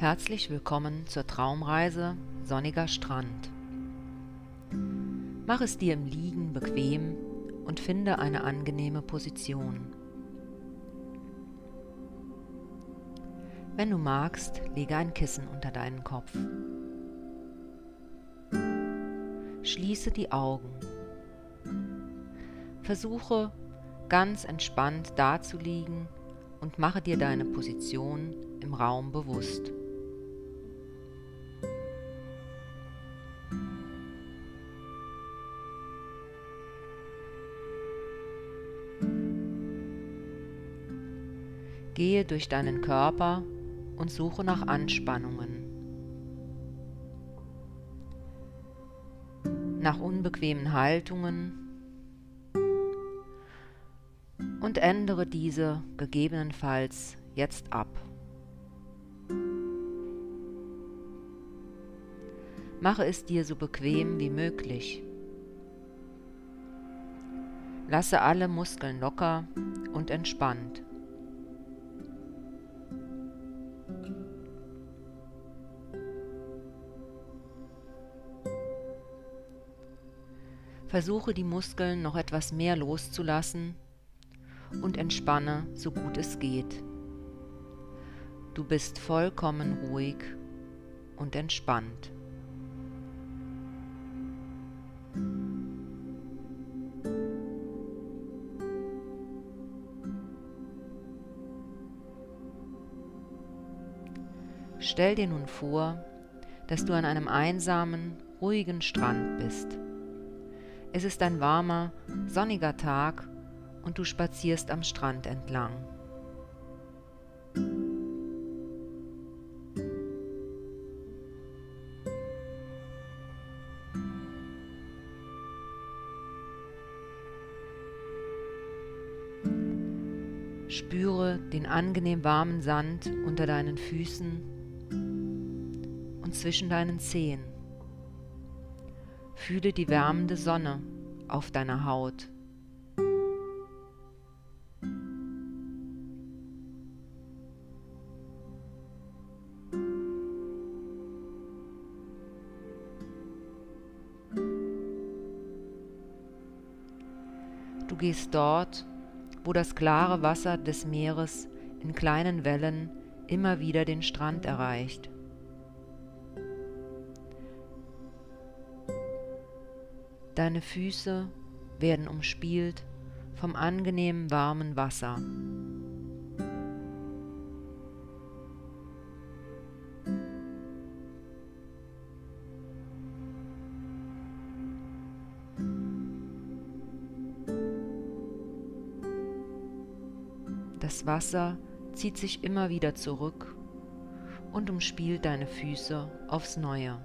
Herzlich willkommen zur Traumreise Sonniger Strand. Mach es dir im Liegen bequem und finde eine angenehme Position. Wenn du magst, lege ein Kissen unter deinen Kopf. Schließe die Augen. Versuche ganz entspannt dazuliegen und mache dir deine Position im Raum bewusst. Gehe durch deinen Körper und suche nach Anspannungen, nach unbequemen Haltungen und ändere diese gegebenenfalls jetzt ab. Mache es dir so bequem wie möglich. Lasse alle Muskeln locker und entspannt. Versuche die Muskeln noch etwas mehr loszulassen und entspanne so gut es geht. Du bist vollkommen ruhig und entspannt. Stell dir nun vor, dass du an einem einsamen, ruhigen Strand bist. Es ist ein warmer, sonniger Tag und du spazierst am Strand entlang. Spüre den angenehm warmen Sand unter deinen Füßen und zwischen deinen Zehen. Fühle die wärmende Sonne auf deiner Haut. Du gehst dort, wo das klare Wasser des Meeres in kleinen Wellen immer wieder den Strand erreicht. Deine Füße werden umspielt vom angenehmen warmen Wasser. Das Wasser zieht sich immer wieder zurück und umspielt deine Füße aufs Neue.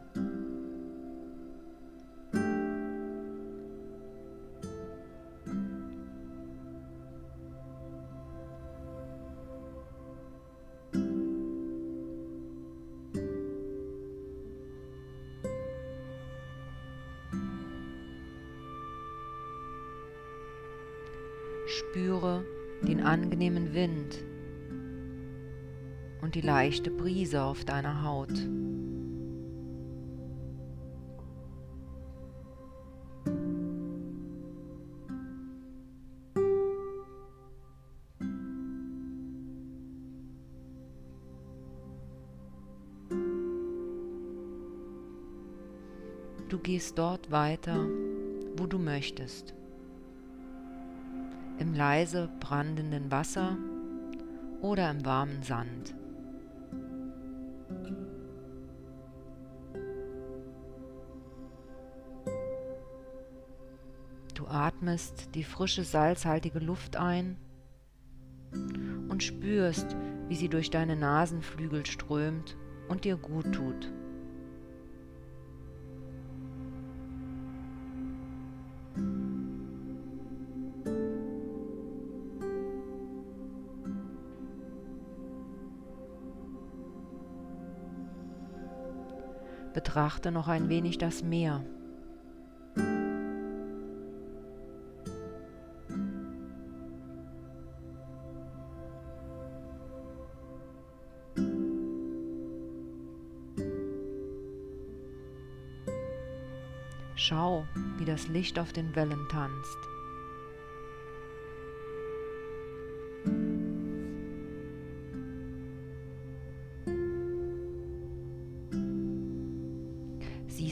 Spüre den angenehmen Wind und die leichte Brise auf deiner Haut. Du gehst dort weiter, wo du möchtest im leise brandenden Wasser oder im warmen Sand. Du atmest die frische salzhaltige Luft ein und spürst, wie sie durch deine Nasenflügel strömt und dir gut tut. Betrachte noch ein wenig das Meer. Schau, wie das Licht auf den Wellen tanzt.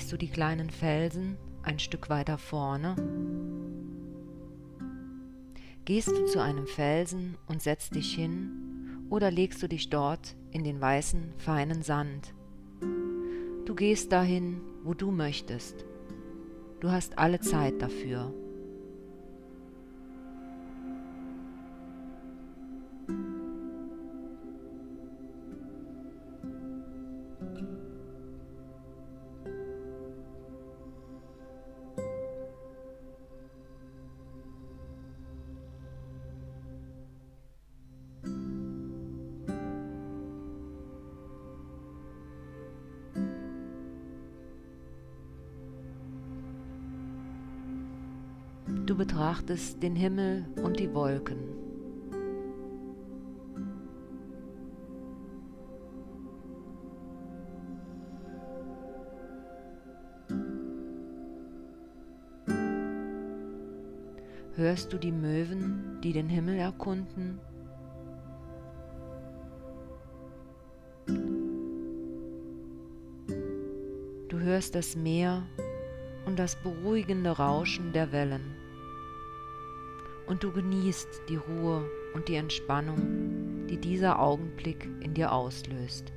Siehst du die kleinen Felsen ein Stück weiter vorne? Gehst du zu einem Felsen und setzt dich hin oder legst du dich dort in den weißen, feinen Sand? Du gehst dahin, wo du möchtest. Du hast alle Zeit dafür. Du betrachtest den Himmel und die Wolken. Hörst du die Möwen, die den Himmel erkunden? Du hörst das Meer und das beruhigende Rauschen der Wellen und du genießt die Ruhe und die Entspannung, die dieser Augenblick in dir auslöst.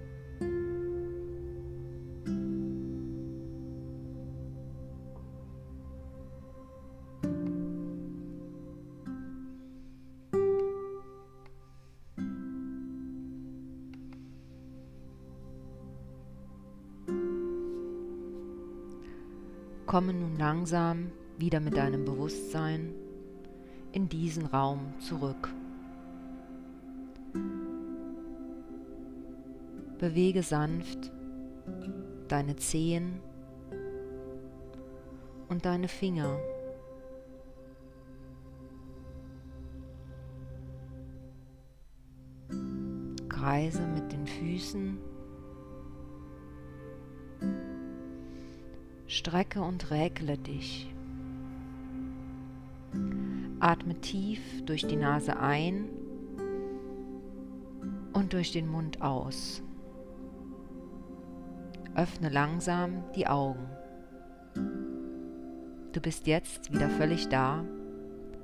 Komme nun langsam wieder mit deinem Bewusstsein in diesen Raum zurück. Bewege sanft deine Zehen und deine Finger. Kreise mit den Füßen. Strecke und räkle dich. Atme tief durch die Nase ein und durch den Mund aus. Öffne langsam die Augen. Du bist jetzt wieder völlig da,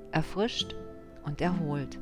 erfrischt und erholt.